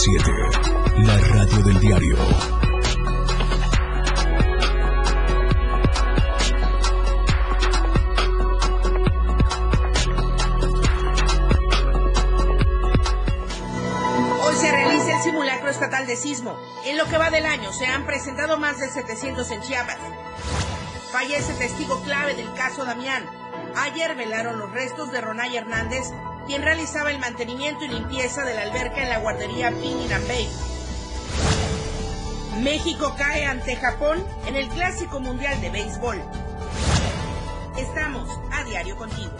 97, la radio del diario. Hoy se realiza el simulacro estatal de sismo. En lo que va del año se han presentado más de 700 en Chiapas. Fallece testigo clave del caso Damián. Ayer velaron los restos de Ronay Hernández, quien realizaba el mantenimiento y limpieza de la alberca en la guardería Pinginam Bay. México cae ante Japón en el Clásico Mundial de Béisbol. Estamos a diario contigo.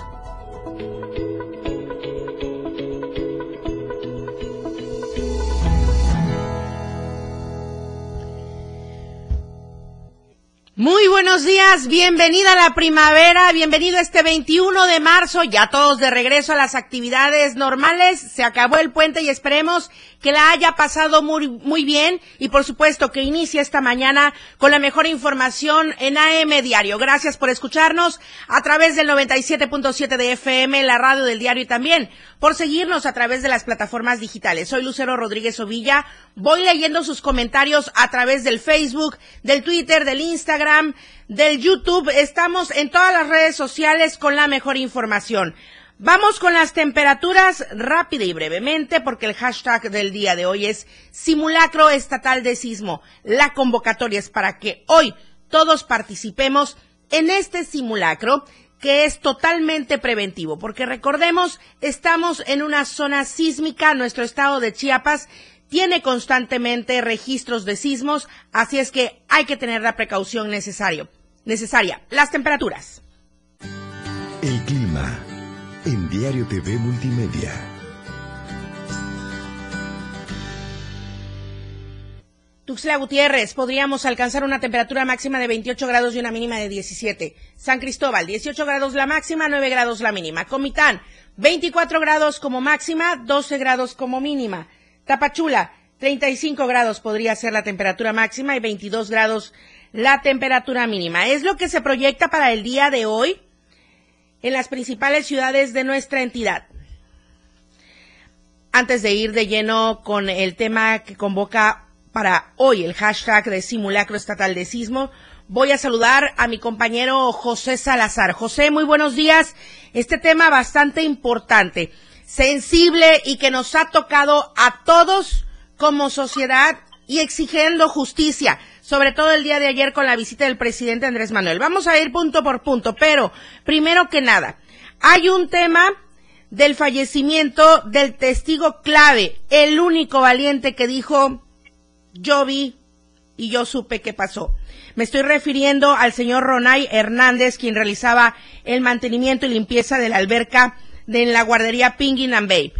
Muy buenos días, bienvenida a la primavera, bienvenido este 21 de marzo, ya todos de regreso a las actividades normales, se acabó el puente y esperemos que la haya pasado muy, muy bien y por supuesto que inicie esta mañana con la mejor información en AM Diario. Gracias por escucharnos a través del 97.7 de FM, la radio del diario y también por seguirnos a través de las plataformas digitales. Soy Lucero Rodríguez Ovilla, voy leyendo sus comentarios a través del Facebook, del Twitter, del Instagram, del YouTube. Estamos en todas las redes sociales con la mejor información. Vamos con las temperaturas rápida y brevemente porque el hashtag del día de hoy es simulacro estatal de sismo. La convocatoria es para que hoy todos participemos en este simulacro que es totalmente preventivo, porque recordemos, estamos en una zona sísmica, nuestro estado de Chiapas tiene constantemente registros de sismos, así es que hay que tener la precaución necesario, necesaria. Las temperaturas. El clima en Diario TV Multimedia. Tuxtla Gutiérrez, podríamos alcanzar una temperatura máxima de 28 grados y una mínima de 17. San Cristóbal, 18 grados la máxima, 9 grados la mínima. Comitán, 24 grados como máxima, 12 grados como mínima. Tapachula, 35 grados podría ser la temperatura máxima y 22 grados la temperatura mínima. Es lo que se proyecta para el día de hoy en las principales ciudades de nuestra entidad. Antes de ir de lleno con el tema que convoca para hoy el hashtag de simulacro estatal de sismo, voy a saludar a mi compañero José Salazar. José, muy buenos días. Este tema bastante importante, sensible y que nos ha tocado a todos como sociedad y exigiendo justicia, sobre todo el día de ayer con la visita del presidente Andrés Manuel. Vamos a ir punto por punto, pero primero que nada, hay un tema del fallecimiento del testigo clave, el único valiente que dijo yo vi y yo supe qué pasó. Me estoy refiriendo al señor Ronay Hernández, quien realizaba el mantenimiento y limpieza de la alberca de la guardería Pingin and Babe.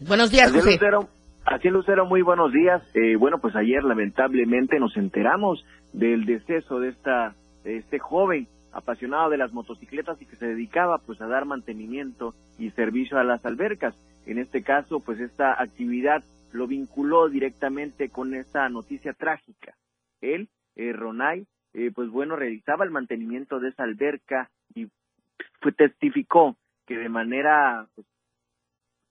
Buenos días, José. Lucero, así, Lucero, muy buenos días. Eh, bueno, pues ayer lamentablemente nos enteramos del deceso de esta de este joven apasionado de las motocicletas y que se dedicaba pues a dar mantenimiento y servicio a las albercas. En este caso, pues esta actividad lo vinculó directamente con esta noticia trágica. Él, eh, Ronay, eh, pues bueno, realizaba el mantenimiento de esa alberca y fue, testificó que de manera pues,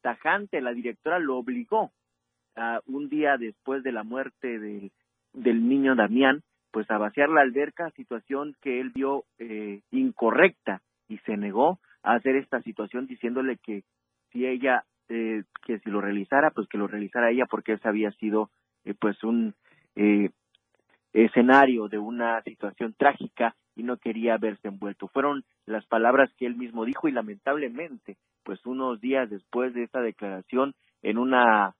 tajante la directora lo obligó a, un día después de la muerte del, del niño Damián, pues a vaciar la alberca, situación que él vio eh, incorrecta y se negó a hacer esta situación diciéndole que si ella eh, que si lo realizara, pues que lo realizara ella porque ese había sido eh, pues un eh, escenario de una situación trágica y no quería verse envuelto. Fueron las palabras que él mismo dijo y lamentablemente, pues unos días después de esta declaración, en una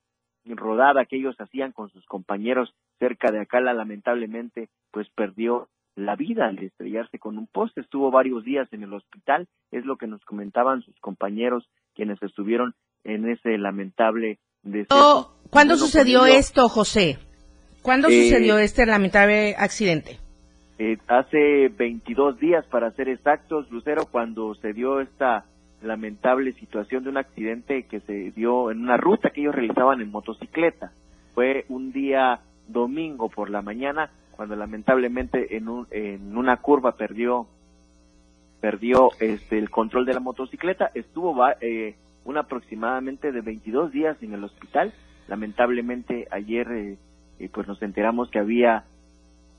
rodada que ellos hacían con sus compañeros cerca de Acala, lamentablemente, pues perdió la vida al estrellarse con un poste. Estuvo varios días en el hospital, es lo que nos comentaban sus compañeros quienes estuvieron en ese lamentable deceso. ¿Cuándo sucedió pues, yo- esto, José? ¿Cuándo Eh, sucedió este lamentable accidente? Eh, hace 22 días, para ser exactos, Lucero, cuando se dio esta lamentable situación de un accidente que se dio en una ruta que ellos realizaban en motocicleta. Fue un día domingo por la mañana, cuando lamentablemente en, un- en una curva perdió perdió este el control de la motocicleta, estuvo eh, un aproximadamente de 22 días en el hospital lamentablemente ayer eh, eh, pues nos enteramos que había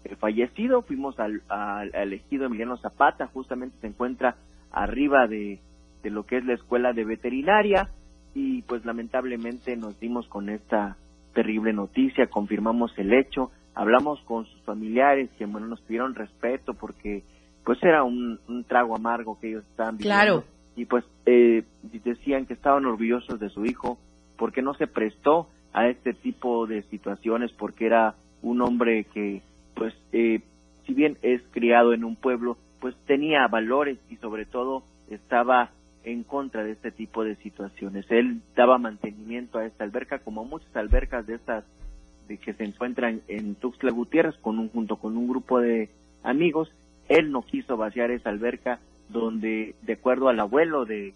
eh, fallecido, fuimos al, al, elegido Emiliano Zapata, justamente se encuentra arriba de, de lo que es la escuela de veterinaria y pues lamentablemente nos dimos con esta terrible noticia, confirmamos el hecho, hablamos con sus familiares que bueno nos pidieron respeto porque pues era un, un trago amargo que ellos estaban viviendo Claro. y pues eh, decían que estaban orgullosos de su hijo porque no se prestó a este tipo de situaciones porque era un hombre que pues eh, si bien es criado en un pueblo pues tenía valores y sobre todo estaba en contra de este tipo de situaciones. Él daba mantenimiento a esta alberca como muchas albercas de estas de que se encuentran en Tuxtla Gutiérrez con un junto con un grupo de amigos. Él no quiso vaciar esa alberca donde de acuerdo al abuelo de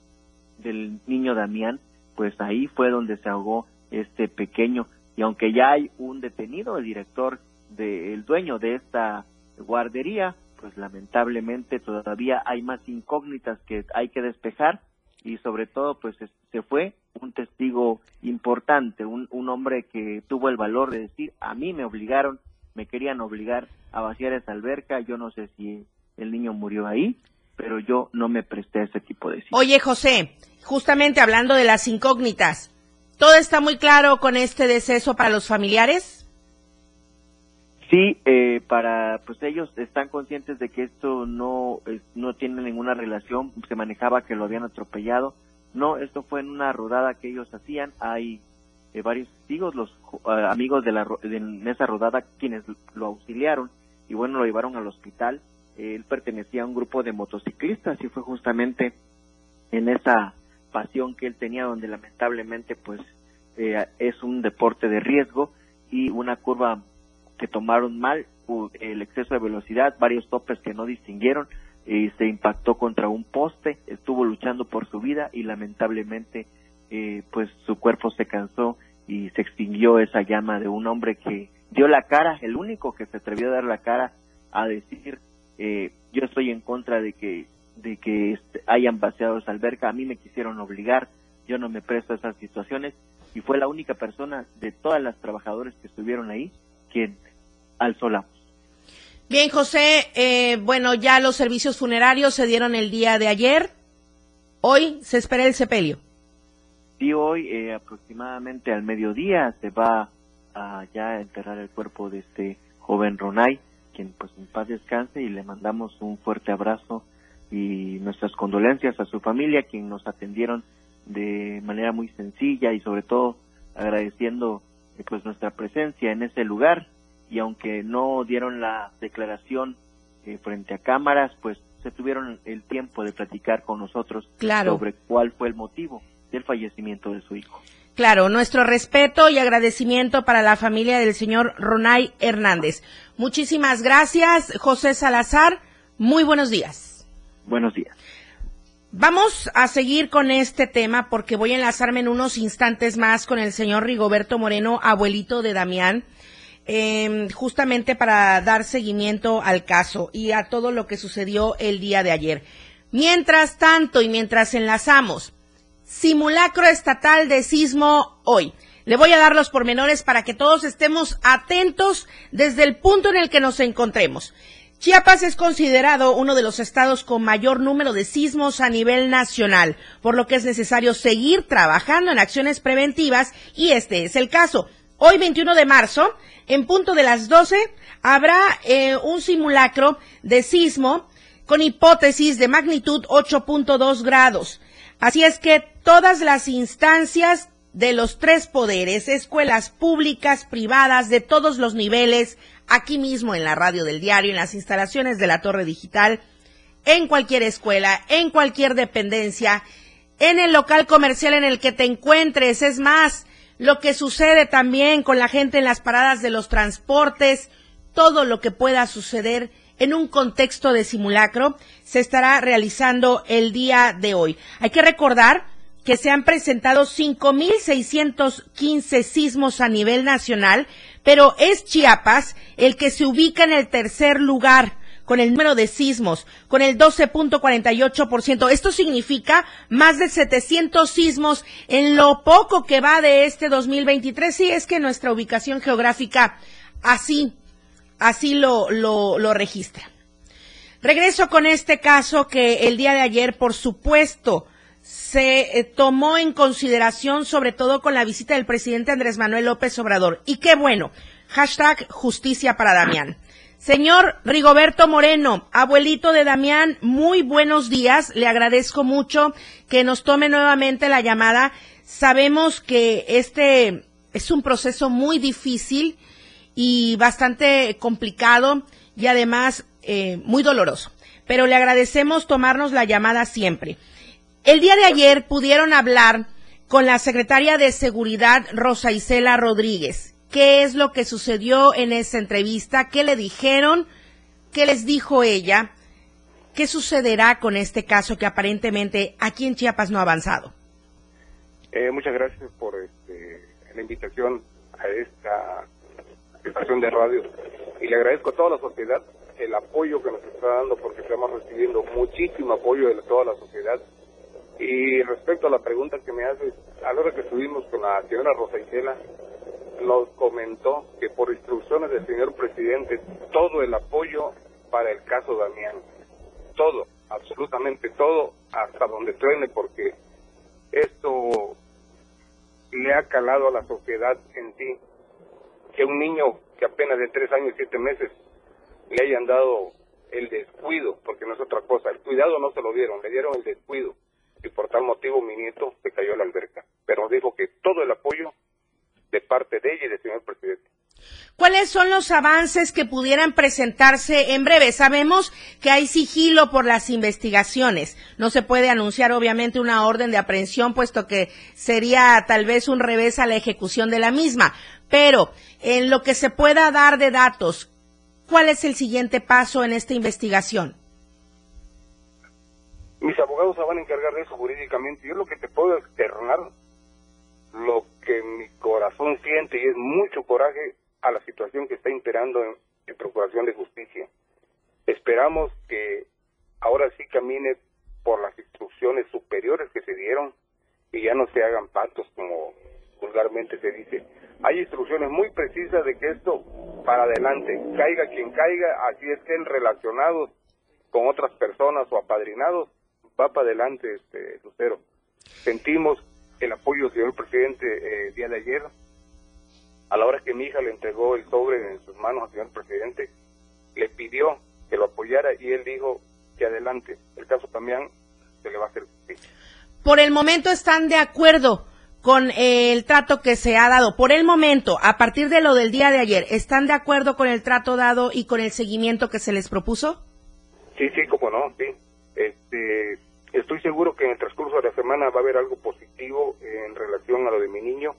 del niño Damián, pues ahí fue donde se ahogó este pequeño y aunque ya hay un detenido, el director del dueño de esta guardería, pues lamentablemente todavía hay más incógnitas que hay que despejar y sobre todo pues es- se fue un testigo importante, un, un hombre que tuvo el valor de decir a mí me obligaron, me querían obligar a vaciar esa alberca, yo no sé si el niño murió ahí, pero yo no me presté a ese tipo de situaciones. Oye, José, justamente hablando de las incógnitas, ¿todo está muy claro con este deceso para los familiares? Sí, eh, para pues ellos están conscientes de que esto no no tiene ninguna relación. Se manejaba que lo habían atropellado. No, esto fue en una rodada que ellos hacían. Hay eh, varios testigos, los eh, amigos de la de- esa rodada quienes lo auxiliaron y bueno lo llevaron al hospital. Él pertenecía a un grupo de motociclistas y fue justamente en esa pasión que él tenía donde lamentablemente pues eh, es un deporte de riesgo y una curva que tomaron mal el exceso de velocidad, varios topes que no distinguieron y se impactó contra un poste, estuvo luchando por su vida y lamentablemente eh, pues su cuerpo se cansó y se extinguió esa llama de un hombre que dio la cara, el único que se atrevió a dar la cara a decir eh, yo estoy en contra de que de que este, hayan vaciado esa alberca, a mí me quisieron obligar, yo no me presto a esas situaciones y fue la única persona de todas las trabajadoras que estuvieron ahí quien voz. Bien, José, eh, bueno, ya los servicios funerarios se dieron el día de ayer. Hoy se espera el sepelio. Y hoy eh, aproximadamente al mediodía se va a ya enterrar el cuerpo de este joven Ronay, quien pues en paz descanse y le mandamos un fuerte abrazo y nuestras condolencias a su familia, quien nos atendieron de manera muy sencilla y sobre todo agradeciendo eh, pues nuestra presencia en ese lugar y aunque no dieron la declaración eh, frente a cámaras, pues se tuvieron el tiempo de platicar con nosotros Claro. sobre cuál fue el motivo del fallecimiento de su hijo. Claro, nuestro respeto y agradecimiento para la familia del señor Ronay Hernández. Muchísimas gracias, José Salazar. Muy buenos días. Buenos días. Vamos a seguir con este tema porque voy a enlazarme en unos instantes más con el señor Rigoberto Moreno, abuelito de Damián, eh, justamente para dar seguimiento al caso y a todo lo que sucedió el día de ayer. Mientras tanto y mientras enlazamos, simulacro estatal de sismo hoy. Le voy a dar los pormenores para que todos estemos atentos desde el punto en el que nos encontremos. Chiapas es considerado uno de los estados con mayor número de sismos a nivel nacional, por lo que es necesario seguir trabajando en acciones preventivas y este es el caso. Hoy 21 de marzo, en punto de las 12, habrá eh, un simulacro de sismo con hipótesis de magnitud 8.2 grados. Así es que todas las instancias de los tres poderes, escuelas públicas, privadas, de todos los niveles, aquí mismo en la radio del diario, en las instalaciones de la torre digital, en cualquier escuela, en cualquier dependencia, en el local comercial en el que te encuentres. Es más, lo que sucede también con la gente en las paradas de los transportes, todo lo que pueda suceder en un contexto de simulacro se estará realizando el día de hoy. Hay que recordar que se han presentado 5.615 sismos a nivel nacional, pero es Chiapas el que se ubica en el tercer lugar con el número de sismos, con el 12.48%. Esto significa más de 700 sismos en lo poco que va de este 2023. Sí, es que nuestra ubicación geográfica así, así lo, lo, lo registra. Regreso con este caso que el día de ayer, por supuesto, se eh, tomó en consideración, sobre todo con la visita del presidente Andrés Manuel López Obrador. Y qué bueno. Hashtag justicia para Damián. Señor Rigoberto Moreno, abuelito de Damián, muy buenos días. Le agradezco mucho que nos tome nuevamente la llamada. Sabemos que este es un proceso muy difícil y bastante complicado y además eh, muy doloroso. Pero le agradecemos tomarnos la llamada siempre. El día de ayer pudieron hablar con la secretaria de Seguridad, Rosa Isela Rodríguez. ¿Qué es lo que sucedió en esa entrevista? ¿Qué le dijeron? ¿Qué les dijo ella? ¿Qué sucederá con este caso que aparentemente aquí en Chiapas no ha avanzado? Eh, muchas gracias por este, la invitación a esta estación de radio y le agradezco a toda la sociedad el apoyo que nos está dando porque estamos recibiendo muchísimo apoyo de toda la sociedad. Y respecto a la pregunta que me haces, a la hora que estuvimos con la señora Rosa Isela, nos comentó que por instrucciones del señor presidente, todo el apoyo para el caso Damián, todo, absolutamente todo, hasta donde truene, porque esto le ha calado a la sociedad en sí, que un niño que apenas de tres años y siete meses le hayan dado el descuido, porque no es otra cosa, el cuidado no se lo dieron, le dieron el descuido. Y por tal motivo mi nieto se cayó a la alberca. Pero dijo que todo el apoyo de parte de ella y del señor presidente. ¿Cuáles son los avances que pudieran presentarse en breve? Sabemos que hay sigilo por las investigaciones. No se puede anunciar obviamente una orden de aprehensión, puesto que sería tal vez un revés a la ejecución de la misma. Pero en lo que se pueda dar de datos, ¿Cuál es el siguiente paso en esta investigación? Mis abogados se van a encargar de eso jurídicamente. Yo lo que te puedo externar, lo que mi corazón siente y es mucho coraje a la situación que está imperando en, en Procuración de Justicia. Esperamos que ahora sí camine por las instrucciones superiores que se dieron y ya no se hagan patos como vulgarmente se dice. Hay instrucciones muy precisas de que esto para adelante, caiga quien caiga, así estén relacionados con otras personas o apadrinados, va para adelante este Lucero. Sentimos el apoyo del señor presidente eh, el día de ayer, a la hora que mi hija le entregó el sobre en sus manos al señor presidente, le pidió que lo apoyara y él dijo que adelante, el caso también se le va a hacer Por el momento están de acuerdo con el trato que se ha dado. Por el momento, a partir de lo del día de ayer, ¿están de acuerdo con el trato dado y con el seguimiento que se les propuso? Sí, sí, como no, sí. Este, estoy seguro que en el transcurso de la semana va a haber algo positivo en relación a lo de mi niño,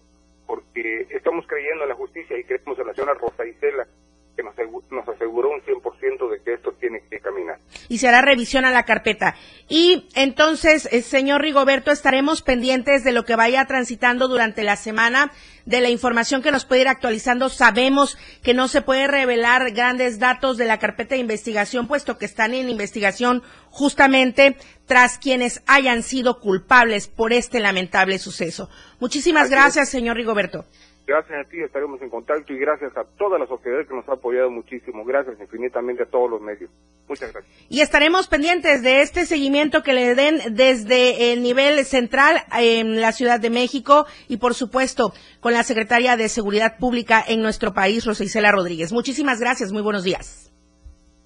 porque estamos creyendo en la justicia y creemos en la señora Rosa Isela, que nos, nos aseguró un 100% de que esto tiene que caminar. Y se hará revisión a la carpeta. Y entonces, eh, señor Rigoberto, estaremos pendientes de lo que vaya transitando durante la semana, de la información que nos puede ir actualizando. Sabemos que no se puede revelar grandes datos de la carpeta de investigación, puesto que están en investigación justamente tras quienes hayan sido culpables por este lamentable suceso. Muchísimas gracias, señor Rigoberto. Gracias a ti, estaremos en contacto y gracias a toda la sociedad que nos ha apoyado muchísimo. Gracias infinitamente a todos los medios. Muchas gracias. Y estaremos pendientes de este seguimiento que le den desde el nivel central en la Ciudad de México y, por supuesto, con la secretaria de Seguridad Pública en nuestro país, Rosa Isela Rodríguez. Muchísimas gracias. Muy buenos días.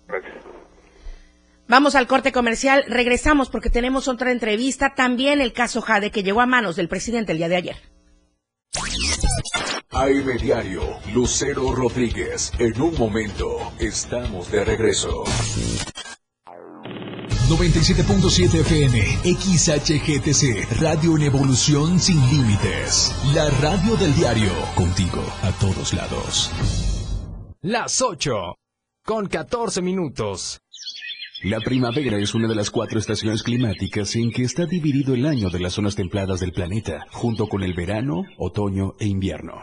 Gracias. Vamos al corte comercial. Regresamos porque tenemos otra entrevista. También el caso Jade que llegó a manos del presidente el día de ayer. AM Diario, Lucero Rodríguez. En un momento, estamos de regreso. 97.7 FM, XHGTC, Radio en Evolución Sin Límites. La radio del diario, contigo a todos lados. Las 8, con 14 minutos. La primavera es una de las cuatro estaciones climáticas en que está dividido el año de las zonas templadas del planeta, junto con el verano, otoño e invierno.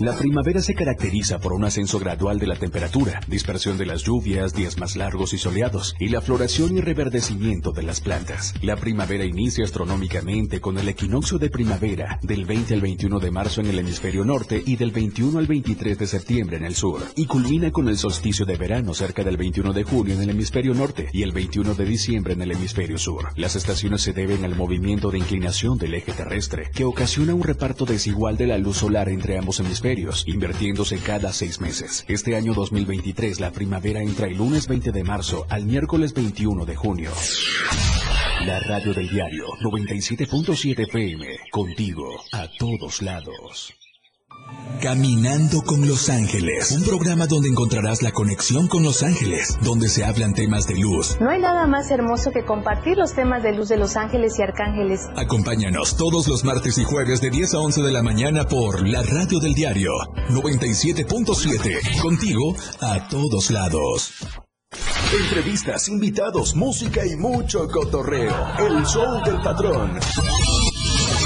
La primavera se caracteriza por un ascenso gradual de la temperatura, dispersión de las lluvias, días más largos y soleados, y la floración y reverdecimiento de las plantas. La primavera inicia astronómicamente con el equinoccio de primavera del 20 al 21 de marzo en el hemisferio norte y del 21 al 23 de septiembre en el sur, y culmina con el solsticio de verano cerca del 21 de julio en el hemisferio norte y el 21 de diciembre en el hemisferio sur. Las estaciones se deben al movimiento de inclinación del eje terrestre, que ocasiona un reparto desigual de la luz solar entre ambos hemisferios, invirtiéndose cada seis meses. Este año 2023 la primavera entra el lunes 20 de marzo al miércoles 21 de junio. La radio del diario 97.7 FM, contigo a todos lados. Caminando con Los Ángeles, un programa donde encontrarás la conexión con Los Ángeles, donde se hablan temas de luz. No hay nada más hermoso que compartir los temas de luz de Los Ángeles y Arcángeles. Acompáñanos todos los martes y jueves de 10 a 11 de la mañana por la radio del diario 97.7, contigo a todos lados. Entrevistas, invitados, música y mucho cotorreo. El show del patrón.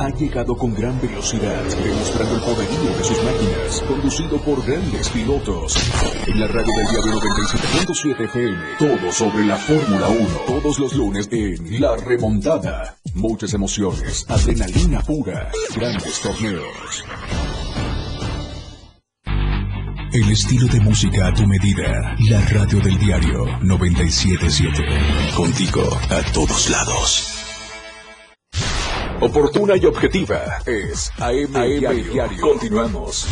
ha llegado con gran velocidad, demostrando el poderío de sus máquinas, conducido por grandes pilotos. En la radio del diario 97.7 FM, todo sobre la Fórmula 1, todos los lunes en La Remontada. Muchas emociones, adrenalina pura, grandes torneos. El estilo de música a tu medida. La radio del diario 977. Contigo a todos lados. Oportuna y objetiva es AM, Diario. Continuamos.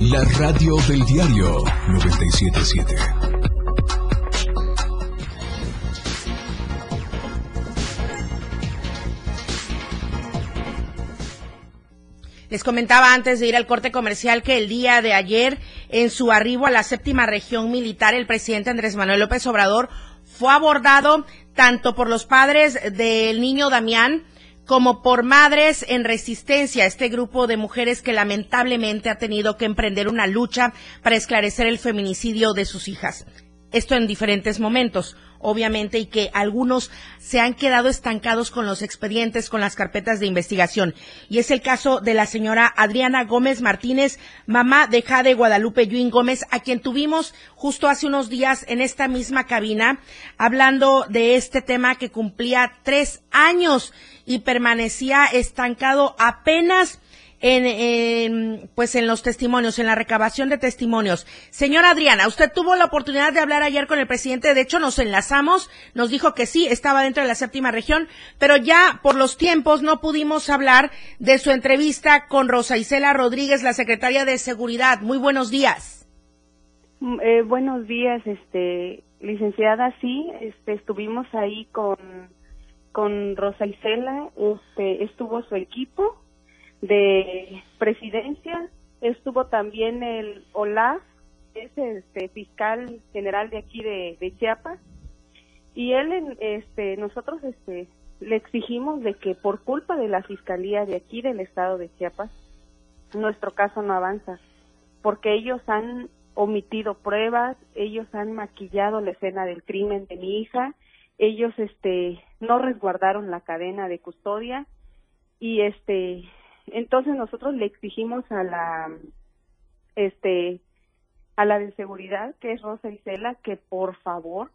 La radio del diario 977. Les comentaba antes de ir al corte comercial que el día de ayer, en su arribo a la séptima región militar, el presidente Andrés Manuel López Obrador fue abordado tanto por los padres del niño Damián como por Madres en Resistencia, este grupo de mujeres que lamentablemente ha tenido que emprender una lucha para esclarecer el feminicidio de sus hijas. Esto en diferentes momentos obviamente, y que algunos se han quedado estancados con los expedientes, con las carpetas de investigación. Y es el caso de la señora Adriana Gómez Martínez, mamá de Jade Guadalupe Yuin Gómez, a quien tuvimos justo hace unos días en esta misma cabina, hablando de este tema que cumplía tres años y permanecía estancado apenas en, pues en los testimonios, en la recabación de testimonios. Señora Adriana, usted tuvo la oportunidad de hablar ayer con el presidente, de hecho nos enlazamos, nos dijo que sí, estaba dentro de la séptima región, pero ya por los tiempos no pudimos hablar de su entrevista con Rosa Isela Rodríguez, la secretaria de Seguridad. Muy buenos días. Mm, eh, buenos días, este, licenciada, sí, este, estuvimos ahí con, con Rosa Isela, este, estuvo su equipo, de presidencia, estuvo también el OLAF, es este fiscal general de aquí de, Chiapas, y él, este, nosotros, este, le exigimos de que por culpa de la fiscalía de aquí del estado de Chiapas, nuestro caso no avanza, porque ellos han omitido pruebas, ellos han maquillado la escena del crimen de mi hija, ellos, este, no resguardaron la cadena de custodia y este entonces nosotros le exigimos a la este a la de seguridad, que es Rosa Isela, que por favor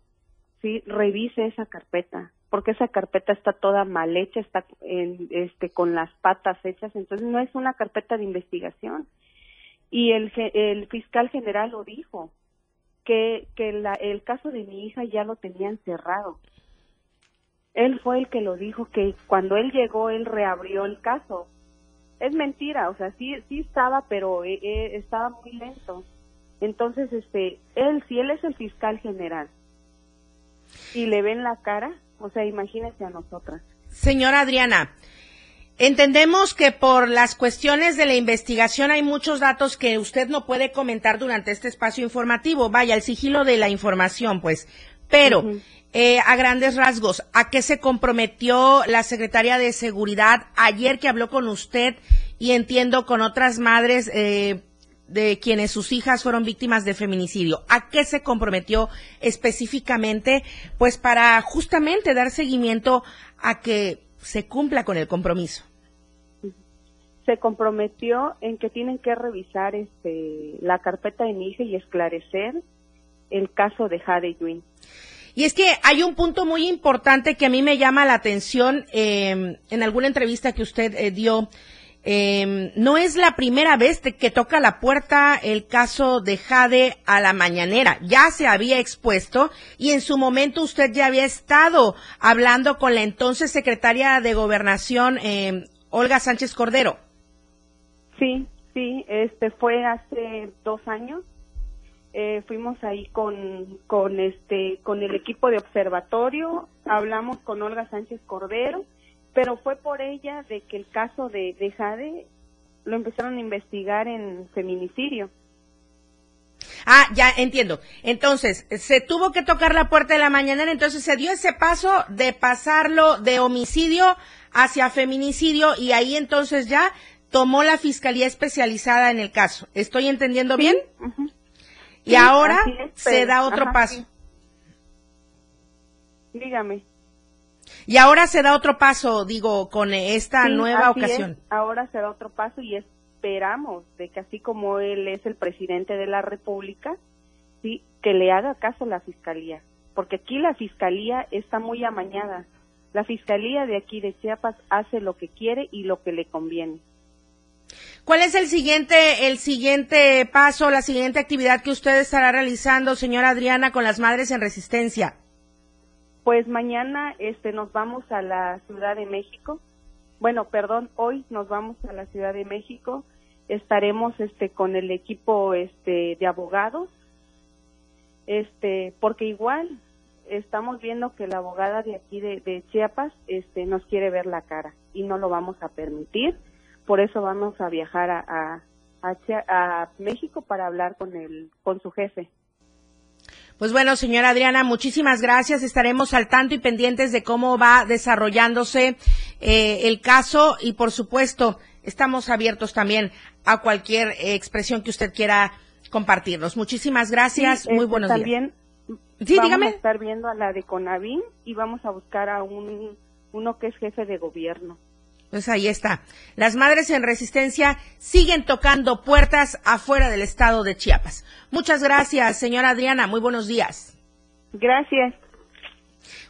sí revise esa carpeta, porque esa carpeta está toda mal hecha, está en, este con las patas hechas, entonces no es una carpeta de investigación. Y el el fiscal general lo dijo, que que la, el caso de mi hija ya lo tenían cerrado. Él fue el que lo dijo que cuando él llegó él reabrió el caso es mentira, o sea, sí, sí estaba, pero eh, eh, estaba muy lento. Entonces, este, él, si él es el fiscal general y le ven la cara, o sea, imagínese a nosotras. Señora Adriana, Entendemos que por las cuestiones de la investigación hay muchos datos que usted no puede comentar durante este espacio informativo. Vaya, el sigilo de la información, pues. Pero, eh, a grandes rasgos, ¿a qué se comprometió la secretaria de Seguridad ayer que habló con usted y entiendo con otras madres eh, de quienes sus hijas fueron víctimas de feminicidio? ¿A qué se comprometió específicamente? Pues para justamente dar seguimiento a que se cumpla con el compromiso. Se comprometió en que tienen que revisar este, la carpeta de mi y esclarecer el caso de Jade Wynn. Y es que hay un punto muy importante que a mí me llama la atención eh, en alguna entrevista que usted eh, dio. Eh, no es la primera vez que toca la puerta el caso de Jade a la mañanera. Ya se había expuesto y en su momento usted ya había estado hablando con la entonces secretaria de Gobernación, eh, Olga Sánchez Cordero. Sí, sí, este fue hace dos años eh, fuimos ahí con, con, este, con el equipo de observatorio, hablamos con Olga Sánchez Cordero, pero fue por ella de que el caso de, de Jade lo empezaron a investigar en feminicidio. Ah, ya entiendo. Entonces, se tuvo que tocar la puerta de la mañanera, entonces se dio ese paso de pasarlo de homicidio hacia feminicidio y ahí entonces ya tomó la fiscalía especializada en el caso. ¿Estoy entendiendo bien? Y ahora se da otro paso. Dígame. Y ahora se da otro paso, digo, con esta nueva ocasión. Ahora se da otro paso y esperamos de que así como él es el presidente de la República, sí, que le haga caso a la fiscalía, porque aquí la fiscalía está muy amañada. La fiscalía de aquí de Chiapas hace lo que quiere y lo que le conviene. ¿Cuál es el siguiente, el siguiente paso, la siguiente actividad que usted estará realizando, señora Adriana, con las madres en resistencia? Pues mañana este, nos vamos a la Ciudad de México. Bueno, perdón, hoy nos vamos a la Ciudad de México. Estaremos este, con el equipo este, de abogados, este, porque igual estamos viendo que la abogada de aquí de, Chiapas este, nos quiere ver la cara y no lo vamos a permitir por eso vamos a viajar a, a, México para hablar con el con su jefe. Pues bueno, señora Adriana, muchísimas gracias. Estaremos al tanto y pendientes de cómo va desarrollándose eh, el caso y, por supuesto, estamos abiertos también a cualquier expresión que usted quiera compartirnos. Muchísimas gracias. Muy este, buenos también días. vamos a estar viendo a la de Conavin y vamos a buscar a un uno que es jefe de gobierno. Pues ahí está. Las madres en resistencia siguen tocando puertas afuera del estado de Chiapas. Muchas gracias, señora Adriana. Muy buenos días. Gracias.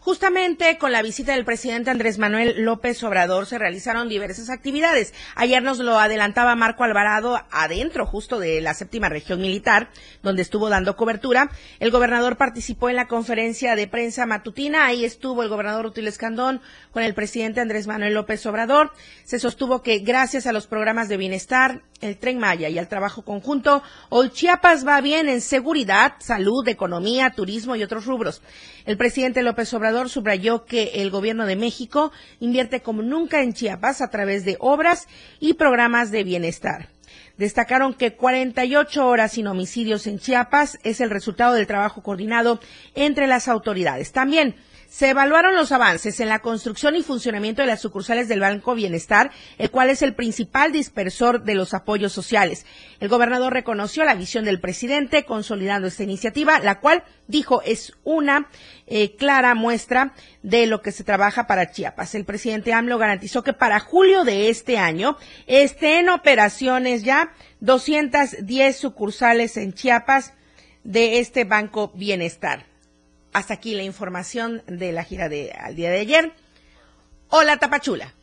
Justamente con la visita del presidente Andrés Manuel López Obrador se realizaron diversas actividades. Ayer nos lo adelantaba Marco Alvarado adentro justo de la séptima región militar, donde estuvo dando cobertura. El gobernador participó en la conferencia de prensa matutina. Ahí estuvo el gobernador Util Escandón con el presidente Andrés Manuel López Obrador. Se sostuvo que gracias a los programas de bienestar, el tren Maya y al trabajo conjunto, hoy Chiapas va bien en seguridad, salud, economía, turismo y otros rubros. El presidente López Obrador subrayó que el gobierno de México invierte como nunca en Chiapas a través de obras y programas de bienestar. Destacaron que 48 horas sin homicidios en Chiapas es el resultado del trabajo coordinado entre las autoridades. También se evaluaron los avances en la construcción y funcionamiento de las sucursales del Banco Bienestar, el cual es el principal dispersor de los apoyos sociales. El gobernador reconoció la visión del presidente consolidando esta iniciativa, la cual dijo es una eh, clara muestra de lo que se trabaja para Chiapas. El presidente AMLO garantizó que para julio de este año estén en operaciones ya 210 sucursales en Chiapas de este Banco Bienestar. Hasta aquí la información de la gira de al día de ayer. Hola Tapachula.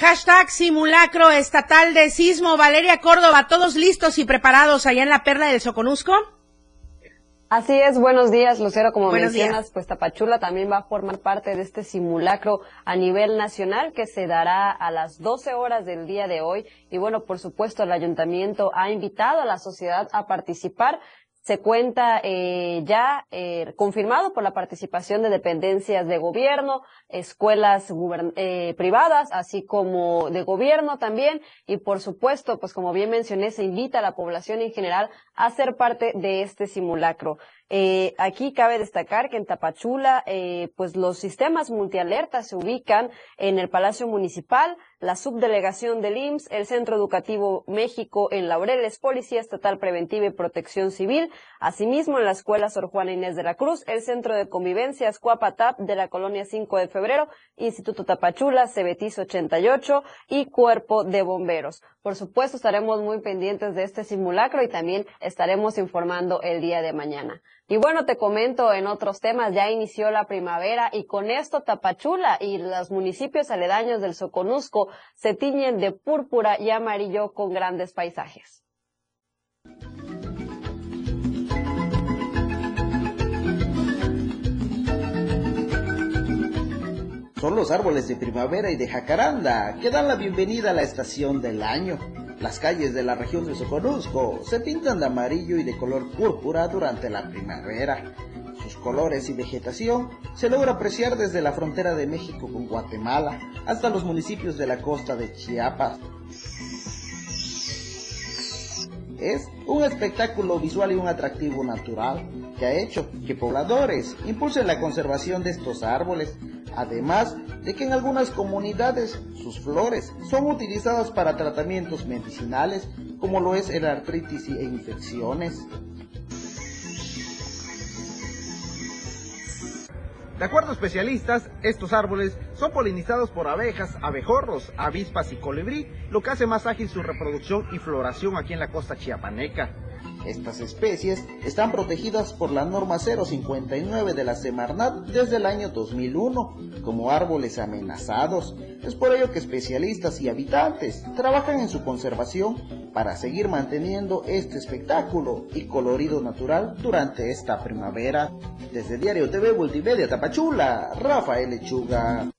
Hashtag simulacro estatal de sismo. Valeria Córdoba, ¿todos listos y preparados allá en la perla del Soconusco? Así es, buenos días, Lucero. Como mencionas, pues Tapachula también va a formar parte de este simulacro a nivel nacional que se dará a las 12 horas del día de hoy. Y bueno, por supuesto, el ayuntamiento ha invitado a la sociedad a participar se cuenta eh, ya eh, confirmado por la participación de dependencias de gobierno, escuelas eh, privadas, así como de gobierno también. Y por supuesto, pues como bien mencioné, se invita a la población en general a ser parte de este simulacro. Eh, aquí cabe destacar que en Tapachula, eh, pues los sistemas multialertas se ubican en el Palacio Municipal, la subdelegación del IMSS, el Centro Educativo México en Laureles, Policía Estatal Preventiva y Protección Civil, asimismo en la Escuela Sor Juana Inés de la Cruz, el Centro de Convivencia Escuapatap de la Colonia 5 de Febrero, Instituto Tapachula, Cebetis 88 y Cuerpo de Bomberos. Por supuesto, estaremos muy pendientes de este simulacro y también estaremos informando el día de mañana. Y bueno, te comento en otros temas, ya inició la primavera y con esto Tapachula y los municipios aledaños del Soconusco se tiñen de púrpura y amarillo con grandes paisajes. Son los árboles de primavera y de jacaranda que dan la bienvenida a la estación del año. Las calles de la región de Soconusco se pintan de amarillo y de color púrpura durante la primavera. Sus colores y vegetación se logra apreciar desde la frontera de México con Guatemala hasta los municipios de la costa de Chiapas. Es un espectáculo visual y un atractivo natural que ha hecho que pobladores impulsen la conservación de estos árboles, además de que en algunas comunidades sus flores son utilizadas para tratamientos medicinales como lo es el artritis e infecciones. De acuerdo a especialistas, estos árboles son polinizados por abejas, abejorros, avispas y colibrí, lo que hace más ágil su reproducción y floración aquí en la costa chiapaneca. Estas especies están protegidas por la norma 059 de la Semarnat desde el año 2001 como árboles amenazados. Es por ello que especialistas y habitantes trabajan en su conservación para seguir manteniendo este espectáculo y colorido natural durante esta primavera. Desde Diario TV Multimedia Tapachula, Rafael Lechuga.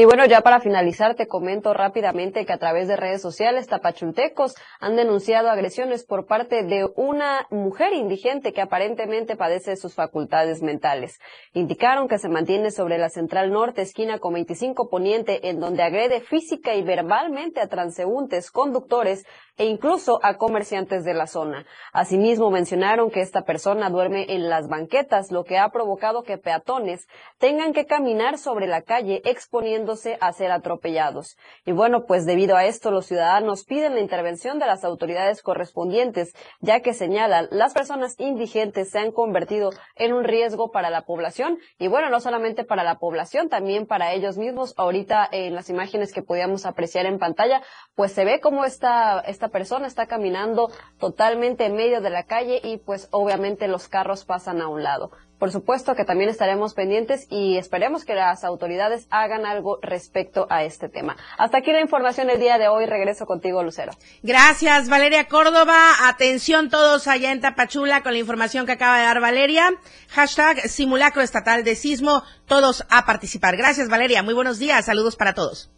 Y bueno, ya para finalizar, te comento rápidamente que a través de redes sociales, tapachultecos han denunciado agresiones por parte de una mujer indigente que aparentemente padece sus facultades mentales. Indicaron que se mantiene sobre la Central Norte, esquina con 25 Poniente, en donde agrede física y verbalmente a transeúntes, conductores e incluso a comerciantes de la zona. Asimismo, mencionaron que esta persona duerme en las banquetas, lo que ha provocado que peatones tengan que caminar sobre la calle exponiéndose a ser atropellados. Y bueno, pues debido a esto, los ciudadanos piden la intervención de las autoridades correspondientes, ya que señalan las personas indigentes se han convertido en un riesgo para la población y bueno, no solamente para la población, también para ellos mismos. Ahorita en las imágenes que podíamos apreciar en pantalla, pues se ve cómo esta, esta persona está caminando totalmente en medio de la calle y pues obviamente los carros pasan a un lado. Por supuesto que también estaremos pendientes y esperemos que las autoridades hagan algo respecto a este tema. Hasta aquí la información del día de hoy. Regreso contigo, Lucero. Gracias, Valeria Córdoba. Atención todos allá en Tapachula con la información que acaba de dar Valeria. Hashtag simulacro estatal de sismo. Todos a participar. Gracias, Valeria. Muy buenos días. Saludos para todos.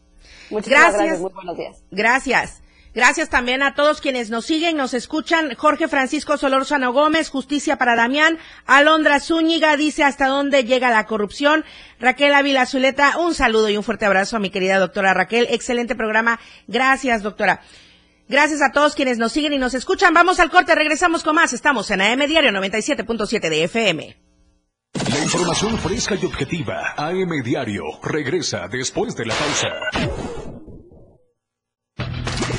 Muchas gracias. gracias. Muy buenos días. Gracias. Gracias también a todos quienes nos siguen, nos escuchan. Jorge Francisco Solórzano Gómez, Justicia para Damián. Alondra Zúñiga dice hasta dónde llega la corrupción. Raquel Ávila Zuleta, un saludo y un fuerte abrazo a mi querida doctora Raquel. Excelente programa. Gracias, doctora. Gracias a todos quienes nos siguen y nos escuchan. Vamos al corte, regresamos con más. Estamos en AM Diario 97.7 de FM. La información fresca y objetiva. AM Diario regresa después de la pausa.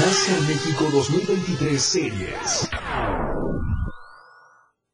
NASCAR México 2023 Series.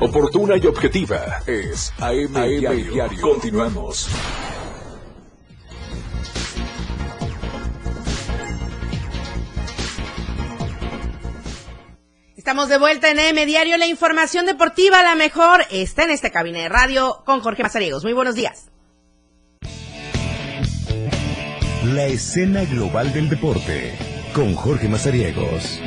Oportuna y objetiva es AM, Diario. Continuamos. Estamos de vuelta en AM Diario. La información deportiva, la mejor, está en este cabina de radio con Jorge Mazariegos. Muy buenos días. La escena global del deporte con Jorge Mazariegos.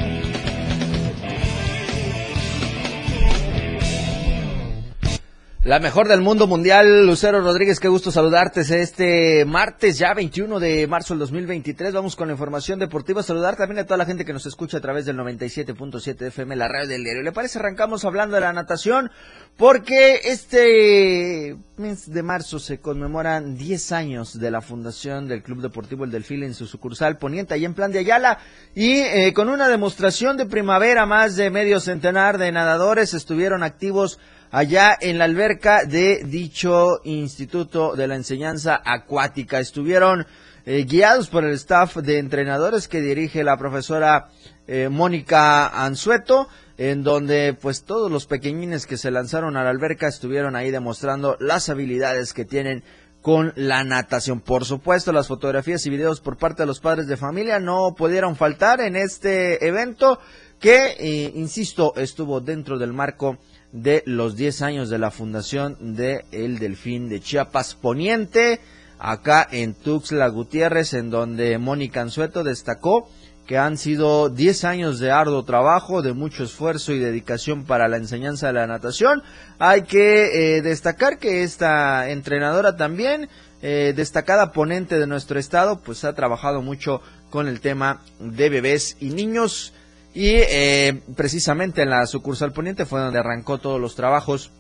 La mejor del mundo mundial, Lucero Rodríguez, qué gusto saludarte este martes, ya 21 de marzo del 2023. Vamos con la información deportiva. Saludar también a toda la gente que nos escucha a través del 97.7 FM, la radio del diario. ¿Le parece? Arrancamos hablando de la natación, porque este mes de marzo se conmemoran 10 años de la fundación del Club Deportivo El Delfín en su sucursal Poniente, ahí en Plan de Ayala, y eh, con una demostración de primavera, más de medio centenar de nadadores estuvieron activos allá en la alberca de dicho Instituto de la Enseñanza Acuática. Estuvieron eh, guiados por el staff de entrenadores que dirige la profesora eh, Mónica Anzueto, en donde pues todos los pequeñines que se lanzaron a la alberca estuvieron ahí demostrando las habilidades que tienen con la natación. Por supuesto, las fotografías y videos por parte de los padres de familia no pudieron faltar en este evento que, eh, insisto, estuvo dentro del marco de los 10 años de la fundación de El Delfín de Chiapas Poniente, acá en Tuxtla Gutiérrez, en donde Mónica Anzueto destacó que han sido 10 años de arduo trabajo, de mucho esfuerzo y dedicación para la enseñanza de la natación. Hay que eh, destacar que esta entrenadora también, eh, destacada ponente de nuestro estado, pues ha trabajado mucho con el tema de bebés y niños. Y eh, precisamente en la sucursal poniente fue donde arrancó todos los trabajos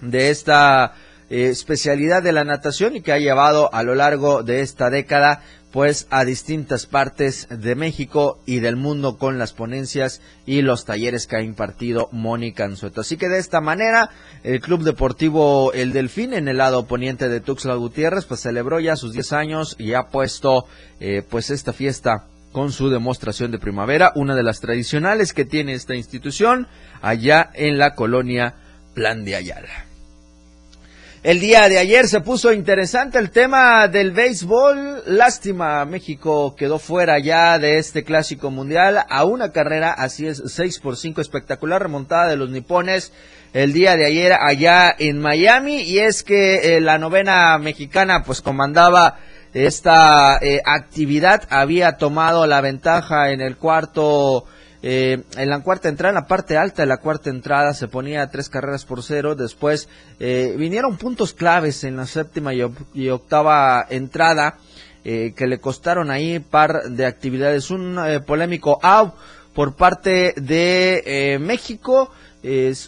de esta eh, especialidad de la natación y que ha llevado a lo largo de esta década pues a distintas partes de México y del mundo con las ponencias y los talleres que ha impartido Mónica Anzueto. Así que de esta manera, el Club Deportivo El Delfín en el lado poniente de Tuxtla Gutiérrez pues celebró ya sus 10 años y ha puesto eh, pues esta fiesta con su demostración de primavera, una de las tradicionales que tiene esta institución allá en la colonia Plan de Ayala. El día de ayer se puso interesante el tema del béisbol. Lástima, México quedó fuera ya de este clásico mundial a una carrera, así es, 6 por 5, espectacular remontada de los nipones el día de ayer allá en Miami. Y es que eh, la novena mexicana pues comandaba esta eh, actividad, había tomado la ventaja en el cuarto eh, en la cuarta entrada, en la parte alta de la cuarta entrada, se ponía tres carreras por cero. Después eh, vinieron puntos claves en la séptima y, octava entrada eh, que le costaron ahí par de actividades. Un polémico out por parte de México.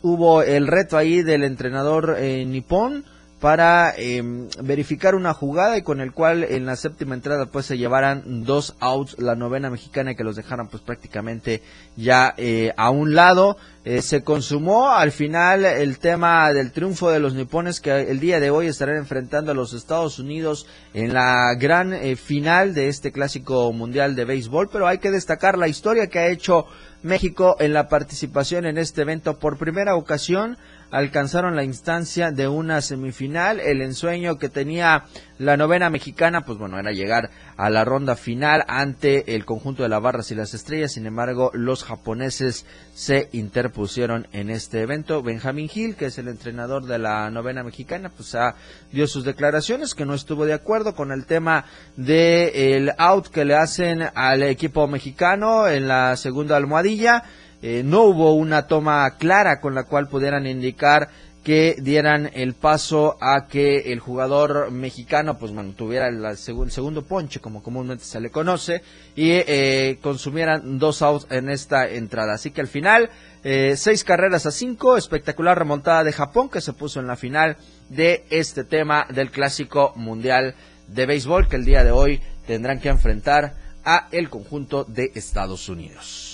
hubo el reto ahí del entrenador nipón para em, verificar una jugada y con el cual en la séptima entrada pues se llevaran dos outs la novena mexicana que los dejaran pues prácticamente ya eh, a un lado. Eh, se consumó al final el tema del triunfo de los nipones que el día de hoy estarán enfrentando a los Estados Unidos en la gran eh, final de este clásico mundial de béisbol, pero hay que destacar la historia que ha hecho México en la participación en este evento por primera ocasión alcanzaron la instancia de una semifinal. El ensueño que tenía la novena mexicana, pues bueno, era llegar a la ronda final ante el conjunto de las barras y las estrellas. Sin embargo, los japoneses se interpusieron en este evento. Benjamin Hill, que es el entrenador de la novena mexicana, pues ha, dio sus declaraciones que no estuvo de acuerdo con el tema de out que le hacen al equipo mexicano en la segunda almohadilla eh, no hubo una toma clara con la cual pudieran indicar que dieran el paso a que el jugador mexicano pues mantuviera el, segundo ponche como comúnmente se le conoce y eh, consumieran dos outs en esta entrada así que al final eh, seis carreras a cinco espectacular remontada de Japón que se puso en la final de este tema del clásico mundial de béisbol que el día de hoy tendrán que enfrentar a el conjunto de Estados Unidos.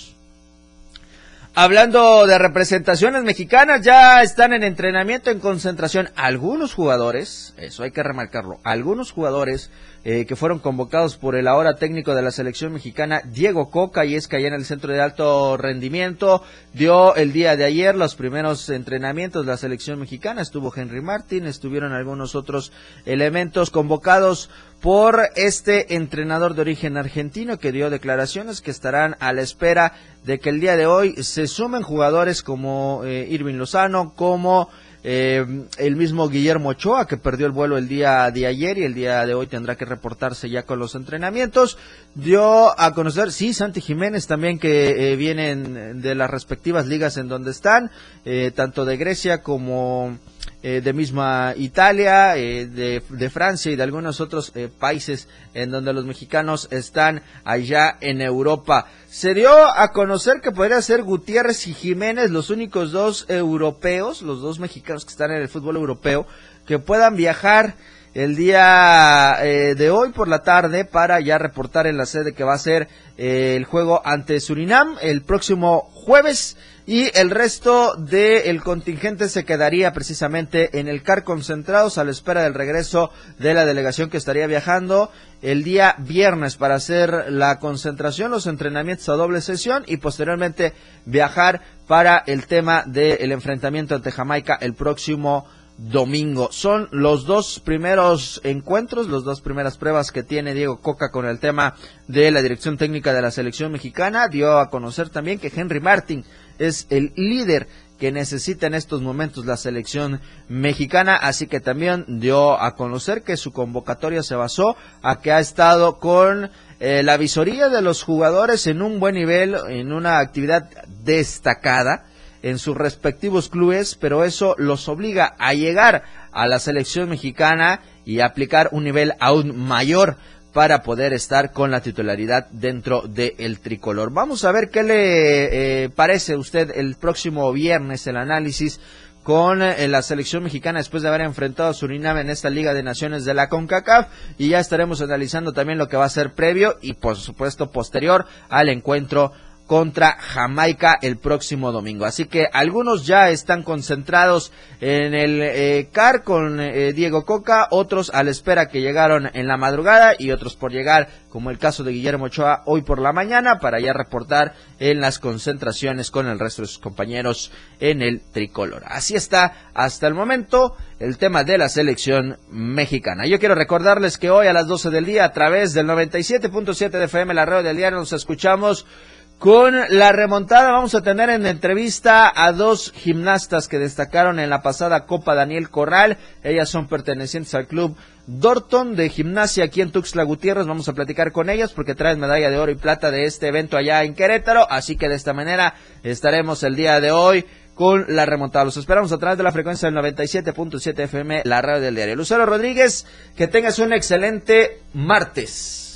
Hablando de representaciones mexicanas, ya están en entrenamiento, en concentración. Algunos jugadores, eso hay que remarcarlo, algunos jugadores eh, que fueron convocados por el ahora técnico de la selección mexicana, Diego Coca, y es que allá en el centro de alto rendimiento dio el día de ayer los primeros entrenamientos de la selección mexicana. Estuvo Henry Martin, estuvieron algunos otros elementos convocados por este entrenador de origen argentino que dio declaraciones que estarán a la espera de que el día de hoy se sumen jugadores como eh, Irving Lozano, como eh, el mismo Guillermo Ochoa, que perdió el vuelo el día de ayer y el día de hoy tendrá que reportarse ya con los entrenamientos, dio a conocer, sí, Santi Jiménez también que eh, vienen de las respectivas ligas en donde están, tanto de Grecia como eh, de misma Italia, eh, de, Francia y de algunos otros eh, países en donde los mexicanos están allá en Europa. Se dio a conocer que podría ser Gutiérrez y Jiménez los únicos dos europeos, los dos mexicanos que están en el fútbol europeo, que puedan viajar el día de hoy por la tarde para ya reportar en la sede que va a ser el juego ante Surinam el próximo jueves y el resto del contingente se quedaría precisamente en el CAR concentrados a la espera del regreso de la delegación que estaría viajando el día viernes para hacer la concentración, los entrenamientos a doble sesión y posteriormente viajar para el tema del enfrentamiento ante Jamaica el próximo domingo. Son los dos primeros encuentros, las dos primeras pruebas que tiene Diego Coca con el tema de la dirección técnica de la selección mexicana. Dio a conocer también que Henry Martin es el líder que necesita en estos momentos la selección mexicana, así que también dio a conocer que su convocatoria se basó a que ha estado con eh, la visoría de los jugadores en un buen nivel, en una actividad destacada en sus respectivos clubes, pero eso los obliga a llegar a la selección mexicana y aplicar un nivel aún mayor para poder estar con la titularidad dentro del tricolor. Vamos a ver qué le eh, parece a usted el próximo viernes el análisis con eh, la selección mexicana después de haber enfrentado a Surinam en esta Liga de Naciones de la CONCACAF y ya estaremos analizando también lo que va a ser previo y por supuesto posterior al encuentro contra Jamaica el próximo domingo. Así que algunos ya están concentrados en el eh, CAR con eh, Diego Coca, otros a la espera que llegaron en la madrugada y otros por llegar, como el caso de Guillermo Ochoa, hoy por la mañana para ya reportar en las concentraciones con el resto de sus compañeros en el tricolor. Así está hasta el momento el tema de la selección mexicana. Yo quiero recordarles que hoy a las 12 del día a través del 97.7 de FM, la radio del diario, nos escuchamos con la remontada vamos a tener en entrevista a dos gimnastas que destacaron en la pasada Copa Daniel Corral. Ellas son pertenecientes al club Dorton de gimnasia aquí en Tuxtla Gutiérrez. Vamos a platicar con ellas porque traen medalla de oro y plata de este evento allá en Querétaro. Así que de esta manera estaremos el día de hoy con la remontada. Los esperamos a través de la frecuencia del 97.7 FM, la radio del diario. Lucero Rodríguez, que tengas un excelente martes.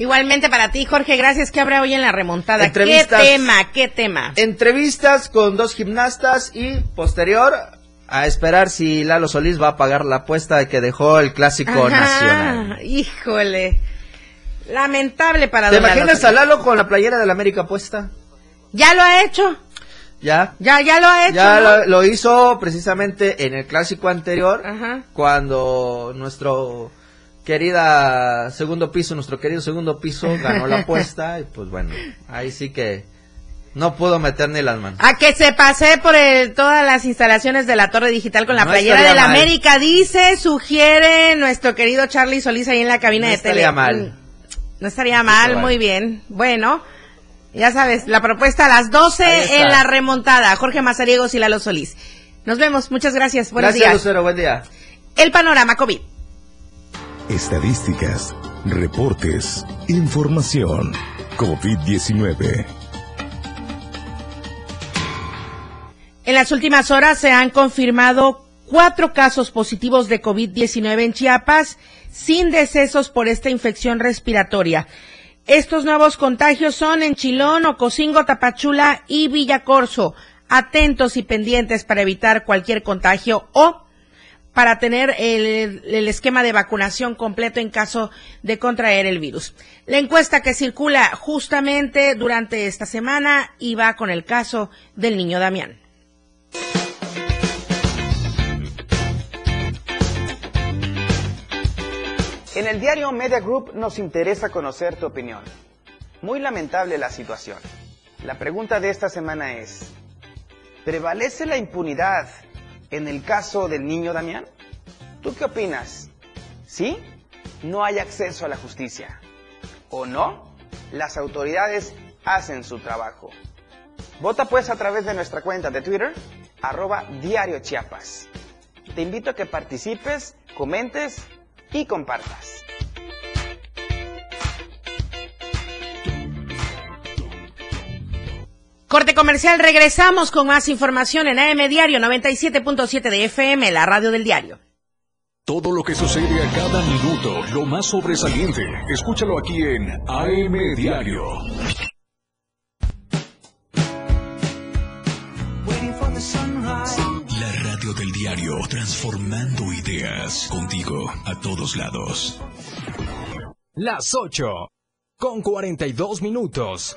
Igualmente para ti, Jorge, gracias. ¿Qué habrá hoy en la remontada? ¿Qué tema? ¿Qué tema? Entrevistas con dos gimnastas y posterior a esperar si Lalo Solís va a pagar la apuesta que dejó el clásico nacional. Híjole. Lamentable para ¿Te imaginas a Lalo con la playera del América puesta? Ya lo ha hecho. Ya. Ya, ya lo ha hecho. Ya lo, hizo precisamente en el clásico anterior, cuando nuestro querida segundo piso, nuestro querido segundo piso ganó la apuesta y pues bueno, ahí sí que no pudo meter ni las manos. A que se pase por todas las instalaciones de la torre digital con la playera de la América, dice, sugiere nuestro querido Charlie Solís ahí en la cabina de tele. No estaría mal. No estaría mal, muy bien. Bueno, ya sabes, la propuesta a las 12 en la remontada. Jorge Mazariegos y Lalo Solís. Nos vemos, muchas gracias. Buenos gracias, días. Lucero, buen día. El panorama COVID. Estadísticas, reportes, información. COVID-19. En las últimas horas se han confirmado cuatro casos positivos de COVID-19 en Chiapas, sin decesos por esta infección respiratoria. Estos nuevos contagios son en Chilón, Ocosingo, Tapachula y Villacorso. Atentos y pendientes para evitar cualquier contagio o para tener el, esquema de vacunación completo en caso de contraer el virus. La encuesta que circula justamente durante esta semana y va con el caso del niño Damián. En el diario Media Group nos interesa conocer tu opinión. Muy lamentable la situación. La pregunta de esta semana es, ¿prevalece la impunidad en el caso del niño Damián? ¿Tú qué opinas? ¿Sí? No hay acceso a la justicia. ¿O no? Las autoridades hacen su trabajo. Vota pues a través de nuestra cuenta de Twitter, arroba Diario Chiapas. Te invito a que participes, comentes y compartas. Corte comercial, regresamos con más información en AM Diario 97.7 de FM, la radio del diario. Todo lo que sucede a cada minuto, lo más sobresaliente, escúchalo aquí en AM Diario. La radio del diario, transformando ideas contigo a todos lados. Las 8, con 42 minutos.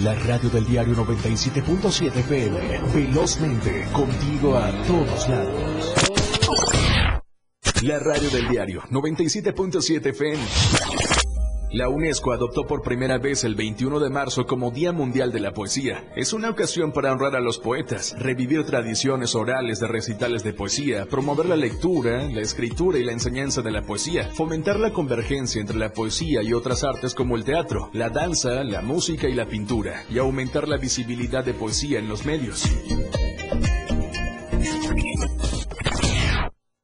La radio del diario 97.7 FM. Velozmente, contigo a todos lados. La radio del diario 97.7 FM. La UNESCO adoptó por primera vez el 21 de marzo como Día Mundial de la Poesía. Es una ocasión para honrar a los poetas, revivir tradiciones orales de recitales de poesía, promover la lectura, la escritura y la enseñanza de la poesía, fomentar la convergencia entre la poesía y otras artes como el teatro, la danza, la música y la pintura, y aumentar la visibilidad de poesía en los medios.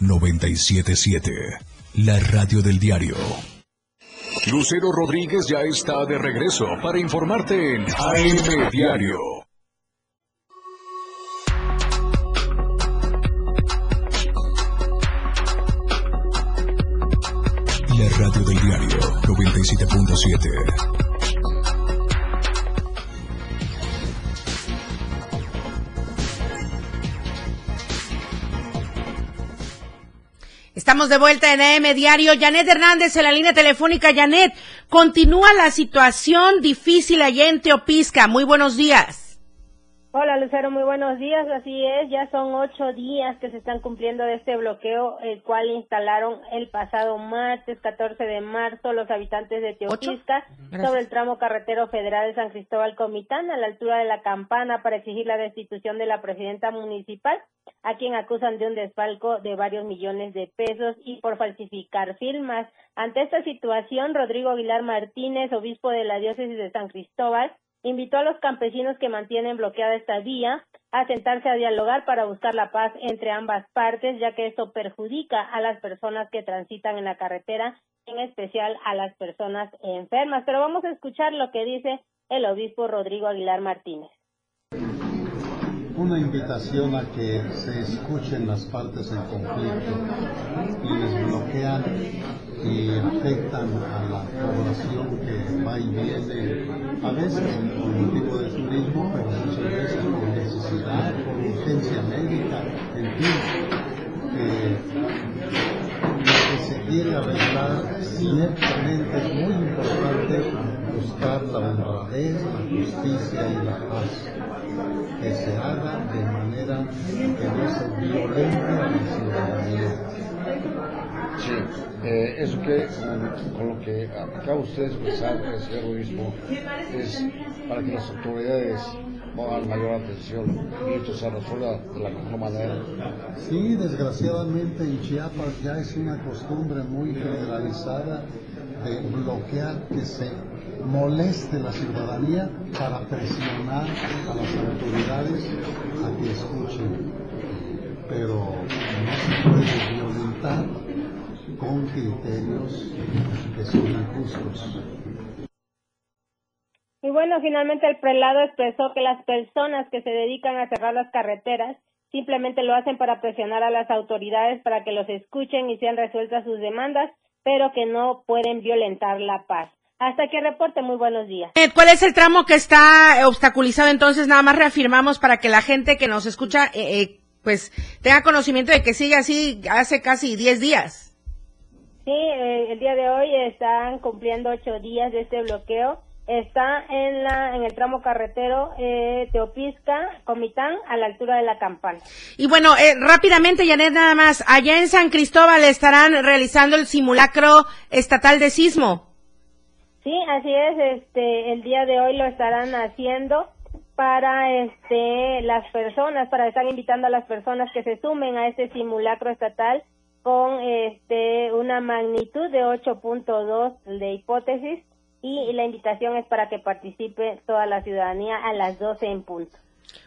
977, la radio del diario. Lucero Rodríguez ya está de regreso para informarte en AM Diario. La radio del diario 97.7. Estamos de vuelta en AM Diario. Janet Hernández en la línea telefónica. Janet, continúa la situación difícil allá en Teopisca. Muy buenos días. Hola Lucero, muy buenos días. Así es, ya son ocho días que se están cumpliendo de este bloqueo, el cual instalaron el pasado martes 14 de marzo los habitantes de Teopisca sobre el tramo carretero federal de San Cristóbal Comitán a la altura de la campana para exigir la destitución de la presidenta municipal, a quien acusan de un desfalco de varios millones de pesos y por falsificar firmas. Ante esta situación, Rodrigo Aguilar Martínez, obispo de la diócesis de San Cristóbal, invitó a los campesinos que mantienen bloqueada esta vía a sentarse a dialogar para buscar la paz entre ambas partes, ya que esto perjudica a las personas que transitan en la carretera, en especial a las personas enfermas. Pero vamos a escuchar lo que dice el obispo Rodrigo Aguilar Martínez una invitación a que se escuchen las partes en conflicto, quienes bloquean y afectan a la población que va y viene, a veces con motivo de turismo, pero muchas veces por necesidad, por urgencia médica, en fin, lo que se quiere arreglar ciertamente es muy importante buscar la honradez, la justicia y la paz que se haga de manera que no se violente a la ciudadanía. Sí, eh, eso que con, lo que acaba usted de expresar, señor obispo, es para que las autoridades pongan mayor atención y esto se resuelva de la mejor manera. Sí, desgraciadamente en Chiapas ya es una costumbre muy generalizada de bloquear que se moleste la ciudadanía para presionar a las autoridades a que escuchen. Pero no se puede violentar con criterios que son injustos. Y bueno, finalmente el prelado expresó que las personas que se dedican a cerrar las carreteras simplemente lo hacen para presionar a las autoridades para que los escuchen y sean resueltas sus demandas, pero que no pueden violentar la paz. Hasta que reporte, muy buenos días. Eh, ¿Cuál es el tramo que está obstaculizado? Entonces, nada más reafirmamos para que la gente que nos escucha, eh, eh, pues, tenga conocimiento de que sigue así hace casi 10 días. Sí, el día de hoy están cumpliendo ocho días de este bloqueo. Está en la en el tramo carretero Teopisca, Comitán, a la altura de la campana. Y bueno, rápidamente, Janet, nada más, allá en San Cristóbal estarán realizando el simulacro estatal de sismo. Sí, así es, este, el día de hoy lo estarán haciendo para este las personas, para estar invitando a las personas que se sumen a este simulacro estatal con este una magnitud de 8.2 de hipótesis y la invitación es para que participe toda la ciudadanía a las 12 en punto.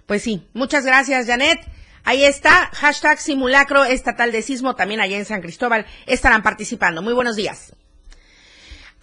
Pues sí, muchas gracias Janet. Ahí está, hashtag simulacro estatal de sismo, también allá en San Cristóbal estarán participando. Muy buenos días.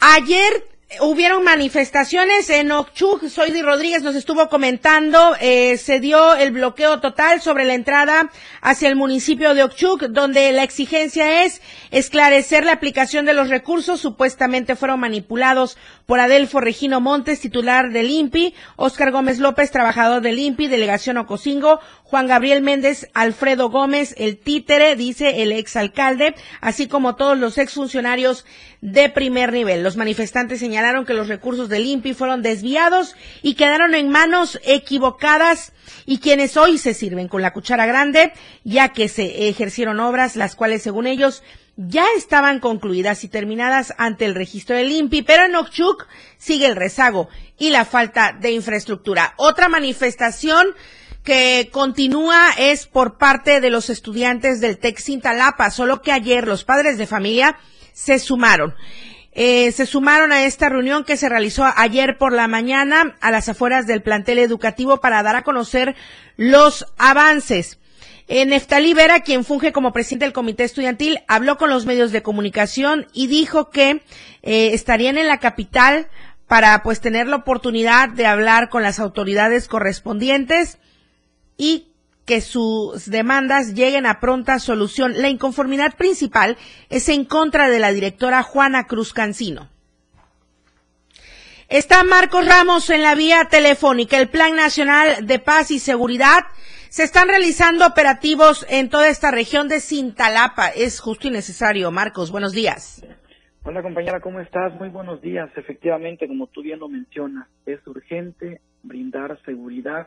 Ayer hubieron manifestaciones en Ochuc. Soydi Rodríguez nos estuvo comentando, eh, se dio el bloqueo total sobre la entrada hacia el municipio de Ochuc, donde la exigencia es esclarecer la aplicación de los recursos. Supuestamente fueron manipulados por Adelfo Regino Montes, titular del INPI, Oscar Gómez López, trabajador del INPI, delegación Ocosingo, Juan Gabriel Méndez, Alfredo Gómez, el títere, dice el exalcalde, así como todos los exfuncionarios de primer nivel. Los manifestantes señalaron que los recursos del INPI fueron desviados y quedaron en manos equivocadas y quienes hoy se sirven con la cuchara grande, ya que se ejercieron obras las cuales según ellos ya estaban concluidas y terminadas ante el registro del INPI, pero en Okchuk sigue el rezago y la falta de infraestructura. Otra manifestación que continúa es por parte de los estudiantes del TEC Talapa, solo que ayer los padres de familia se sumaron. Eh, se sumaron a esta reunión que se realizó ayer por la mañana a las afueras del plantel educativo para dar a conocer los avances. Eh, Neftalí Vera, quien funge como presidente del comité estudiantil, habló con los medios de comunicación y dijo que eh, estarían en la capital para pues tener la oportunidad de hablar con las autoridades correspondientes y que sus demandas lleguen a pronta solución. La inconformidad principal es en contra de la directora Juana Cruz Cancino. Está Marcos Ramos en la vía telefónica. El Plan Nacional de Paz y Seguridad. Se están realizando operativos en toda esta región de Cintalapa. Es justo y necesario. Marcos, buenos días. Hola compañera, ¿cómo estás? Muy buenos días. Efectivamente, como tú bien lo mencionas, es urgente brindar seguridad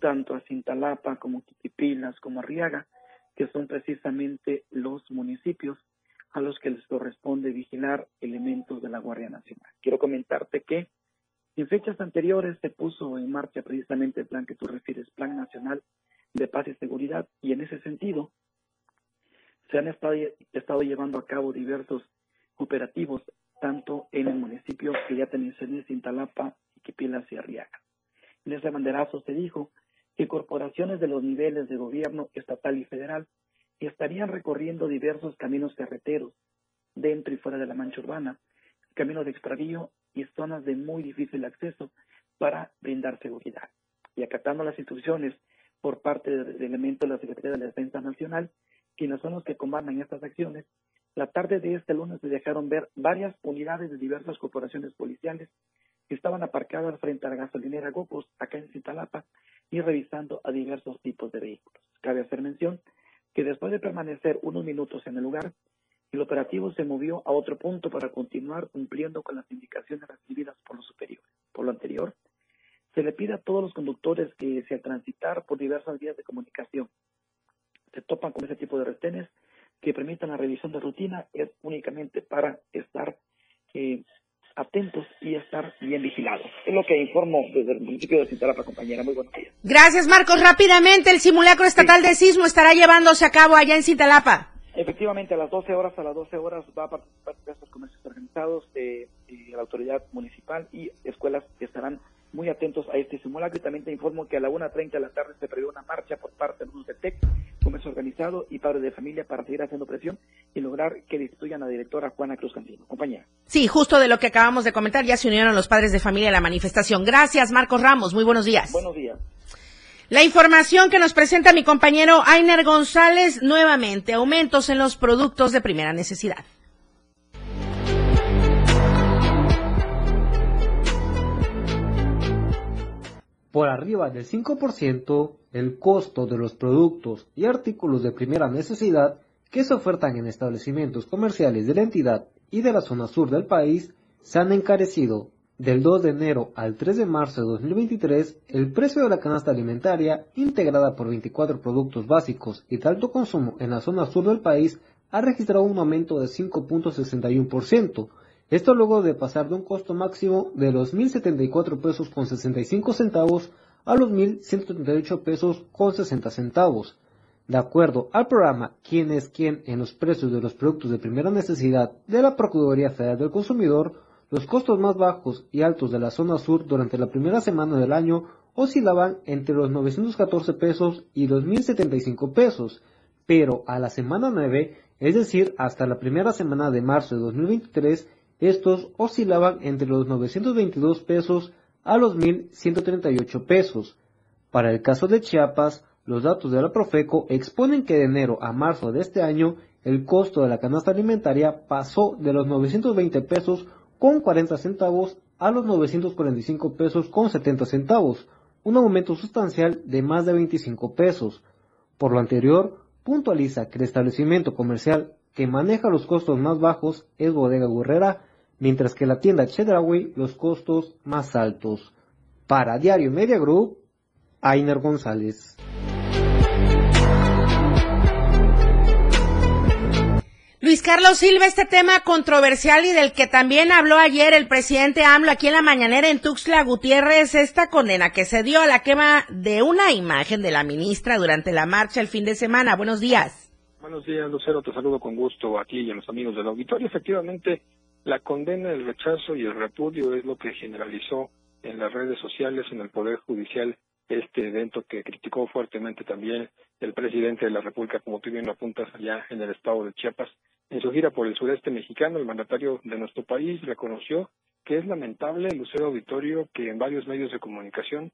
tanto a Cintalapa como Quitipilas como Arriaga, que son precisamente los municipios a los que les corresponde vigilar elementos de la Guardia Nacional. Quiero comentarte que en fechas anteriores se puso en marcha precisamente el plan que tú refieres, Plan Nacional de Paz y Seguridad, y en ese sentido se han estado, estado llevando a cabo diversos operativos, tanto en el municipio que ya te mencioné, Cintalapa, Quipilas y Arriaga. En ese banderazo se dijo que corporaciones de los niveles de gobierno estatal y federal estarían recorriendo diversos caminos carreteros dentro y fuera de la mancha urbana, caminos de extravío y zonas de muy difícil acceso para brindar seguridad. Y acatando las instrucciones por parte del elemento de la Secretaría de la Defensa Nacional, quienes son los que comandan estas acciones, la tarde de este lunes se dejaron ver varias unidades de diversas corporaciones policiales que estaban aparcadas frente a la gasolinera Gocos, acá en Cintalapa, y revisando a diversos tipos de vehículos. Cabe hacer mención que después de permanecer unos minutos en el lugar, el operativo se movió a otro punto para continuar cumpliendo con las indicaciones recibidas por los superiores. Por lo anterior, se le pide a todos los conductores que se al transitar por diversas vías de comunicación se topan con ese tipo de retenes que permitan la revisión de rutina es únicamente para estar eh, atentos y estar bien vigilados. Es lo que informo desde el municipio de Cintalapa, compañera. Muy buenos días. Gracias, Marcos. Rápidamente, el simulacro estatal de sismo estará llevándose a cabo allá en Cintalapa. Efectivamente, a las 12 horas, a las 12 horas va a participar diversos comercios organizados de, de la autoridad municipal y escuelas que estarán muy atentos a este simulacro y también te informo que a la 1.30 de la tarde se prevé una marcha por parte de los de TEC, Comercio Organizado y Padres de Familia para seguir haciendo presión y lograr que destituyan a la directora Juana Cruz Cantino. Compañía. Sí, justo de lo que acabamos de comentar, ya se unieron los padres de familia a la manifestación. Gracias, Marcos Ramos. Muy buenos días. Buenos días. La información que nos presenta mi compañero Ainer González, nuevamente, aumentos en los productos de primera necesidad. Por arriba del 5% el costo de los productos y artículos de primera necesidad que se ofertan en establecimientos comerciales de la entidad y de la zona sur del país se han encarecido. Del 2 de enero al 3 de marzo de 2023, el precio de la canasta alimentaria, integrada por 24 productos básicos y de alto consumo en la zona sur del país, ha registrado un aumento de 5.61%, esto luego de pasar de un costo máximo de los 1.074 pesos con 65 centavos a los 1.138 pesos con 60 centavos. De acuerdo al programa Quién es quién en los precios de los productos de primera necesidad de la Procuraduría Federal del Consumidor, los costos más bajos y altos de la zona sur durante la primera semana del año oscilaban entre los 914 pesos y los 1.075 pesos, pero a la semana 9, es decir, hasta la primera semana de marzo de 2023, Estos oscilaban entre los 922 pesos a los 1.138 pesos. Para el caso de Chiapas, los datos de la Profeco exponen que de enero a marzo de este año el costo de la canasta alimentaria pasó de los 920 pesos con 40 centavos a los 945 pesos con 70 centavos, un aumento sustancial de más de 25 pesos. Por lo anterior, puntualiza que el establecimiento comercial que maneja los costos más bajos es Bodega Gurrera, mientras que la tienda Chedraui los costos más altos. Para Diario Media Group, Ainer González. Luis Carlos Silva, este tema controversial y del que también habló ayer el presidente AMLO aquí en la mañanera en Tuxtla Gutiérrez, esta condena que se dio a la quema de una imagen de la ministra durante la marcha el fin de semana. Buenos días. Buenos días, Lucero. Te saludo con gusto a ti y a los amigos del auditorio. Efectivamente, la condena, el rechazo y el repudio es lo que generalizó en las redes sociales, en el Poder Judicial, este evento que criticó fuertemente también el presidente de la República, como tú bien lo apuntas allá en el estado de Chiapas. En su gira por el sureste mexicano, el mandatario de nuestro país reconoció que es lamentable, Lucero Auditorio, que en varios medios de comunicación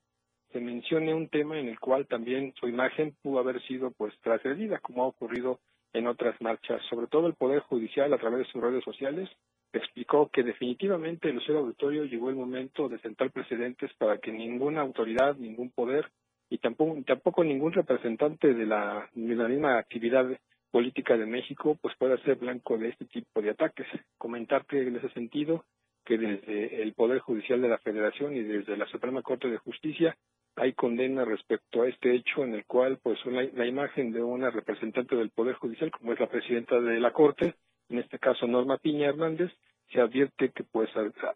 se mencione un tema en el cual también su imagen pudo haber sido pues trascendida, como ha ocurrido en otras marchas. Sobre todo el Poder Judicial, a través de sus redes sociales, explicó que definitivamente el Lucero Auditorio llegó el momento de sentar precedentes para que ninguna autoridad, ningún poder y tampoco, tampoco ningún representante de la, de la misma actividad política de México pues pueda ser blanco de este tipo de ataques. Comentarte en ese sentido que desde el Poder Judicial de la Federación y desde la Suprema Corte de Justicia hay condena respecto a este hecho en el cual pues la, la imagen de una representante del Poder Judicial como es la presidenta de la Corte, en este caso Norma Piña Hernández, se advierte que pues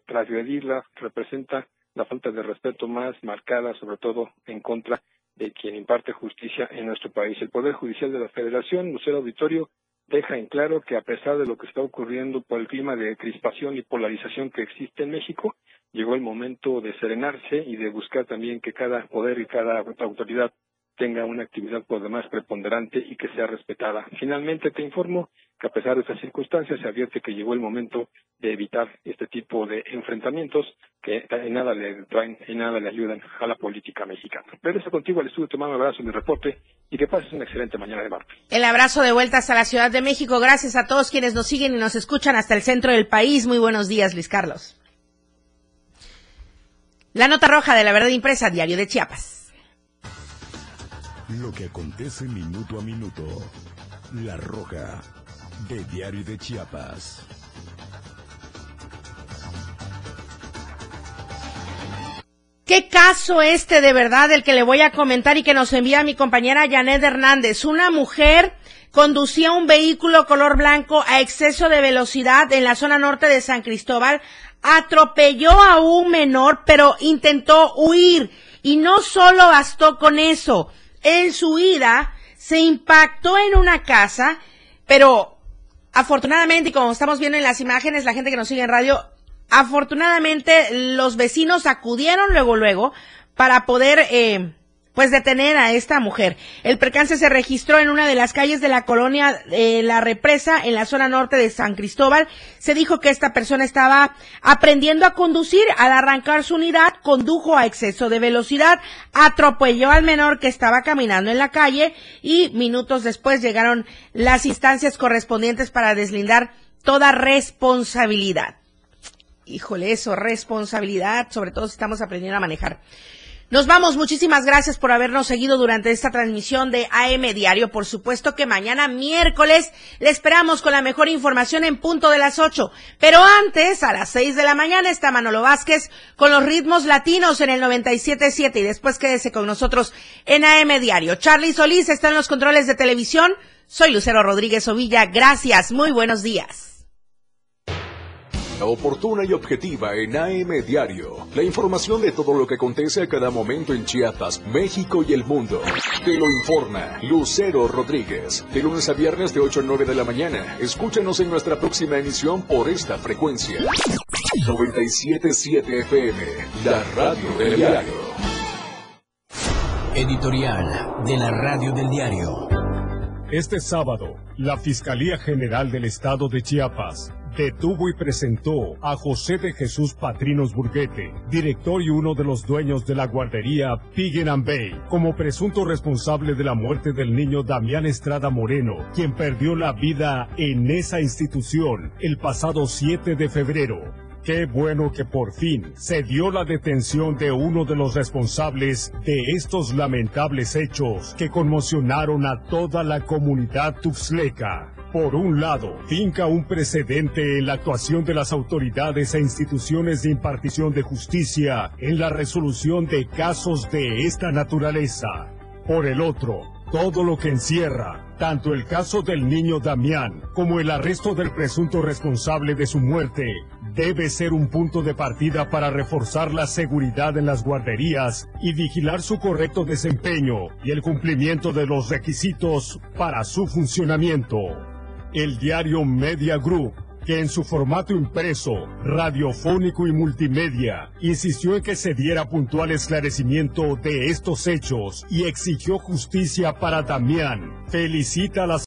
transgredirla representa la falta de respeto más marcada, sobre todo en contra de quien imparte justicia en nuestro país. El Poder Judicial de la Federación, Lucero Auditorio, deja en claro que a pesar de lo que está ocurriendo por el clima de crispación y polarización que existe en México, llegó el momento de serenarse y de buscar también que cada poder y cada autoridad tenga una actividad por demás preponderante y que sea respetada. Finalmente te informo que a pesar de estas circunstancias se advierte que llegó el momento de evitar este tipo de enfrentamientos que en nada le traen, en nada le ayudan a la política mexicana. Regreso contigo al estudio, te mando un abrazo en mi reporte y que pases una excelente mañana de martes. El abrazo de vuelta hasta la Ciudad de México. Gracias a todos quienes nos siguen y nos escuchan hasta el centro del país. Muy buenos días, Luis Carlos. La nota roja de la verdad impresa, Diario de Chiapas. Lo que acontece minuto a minuto. La Roja, de Diario de Chiapas. ¿Qué caso este de verdad el que le voy a comentar y que nos envía mi compañera Janet Hernández? Una mujer conducía un vehículo color blanco a exceso de velocidad en la zona norte de San Cristóbal, atropelló a un menor, pero intentó huir. Y no solo bastó con eso, en su ida se impactó en una casa, pero afortunadamente, y como estamos viendo en las imágenes, la gente que nos sigue en radio, afortunadamente los vecinos acudieron luego, luego, para poder eh, pues detener a esta mujer. El percance se registró en una de las calles de la colonia eh, La Represa, en la zona norte de San Cristóbal. Se dijo que esta persona estaba aprendiendo a conducir. Al arrancar su unidad, condujo a exceso de velocidad, atropelló al menor que estaba caminando en la calle y minutos después llegaron las instancias correspondientes para deslindar toda responsabilidad. Híjole, eso, responsabilidad, sobre todo si estamos aprendiendo a manejar. Nos vamos, muchísimas gracias por habernos seguido durante esta transmisión de AM Diario. Por supuesto que mañana miércoles le esperamos con la mejor información en punto de las ocho. Pero antes, a las seis de la mañana, está Manolo Vázquez con los ritmos latinos en el 97.7 y después quédese con nosotros en AM Diario. Charlie Solís está en los controles de televisión. Soy Lucero Rodríguez Ovilla. Gracias. Muy buenos días oportuna y objetiva en AM Diario. La información de todo lo que acontece a cada momento en Chiapas, México y el mundo. Te lo informa Lucero Rodríguez. De lunes a viernes de 8 a 9 de la mañana. Escúchanos en nuestra próxima emisión por esta frecuencia. 977 FM, la radio del diario. Editorial de la radio del diario. Este sábado, la Fiscalía General del Estado de Chiapas detuvo y presentó a José de Jesús Patrinos Burguete, director y uno de los dueños de la guardería Piggen and Bay, como presunto responsable de la muerte del niño Damián Estrada Moreno, quien perdió la vida en esa institución el pasado 7 de febrero. Qué bueno que por fin se dio la detención de uno de los responsables de estos lamentables hechos que conmocionaron a toda la comunidad tuxleca. Por un lado, finca un precedente en la actuación de las autoridades e instituciones de impartición de justicia en la resolución de casos de esta naturaleza. Por el otro, todo lo que encierra, tanto el caso del niño Damián como el arresto del presunto responsable de su muerte, debe ser un punto de partida para reforzar la seguridad en las guarderías y vigilar su correcto desempeño y el cumplimiento de los requisitos para su funcionamiento. El diario Media Group que en su formato impreso, radiofónico y multimedia insistió en que se diera puntual esclarecimiento de estos hechos y exigió justicia para Damián. Felicita a las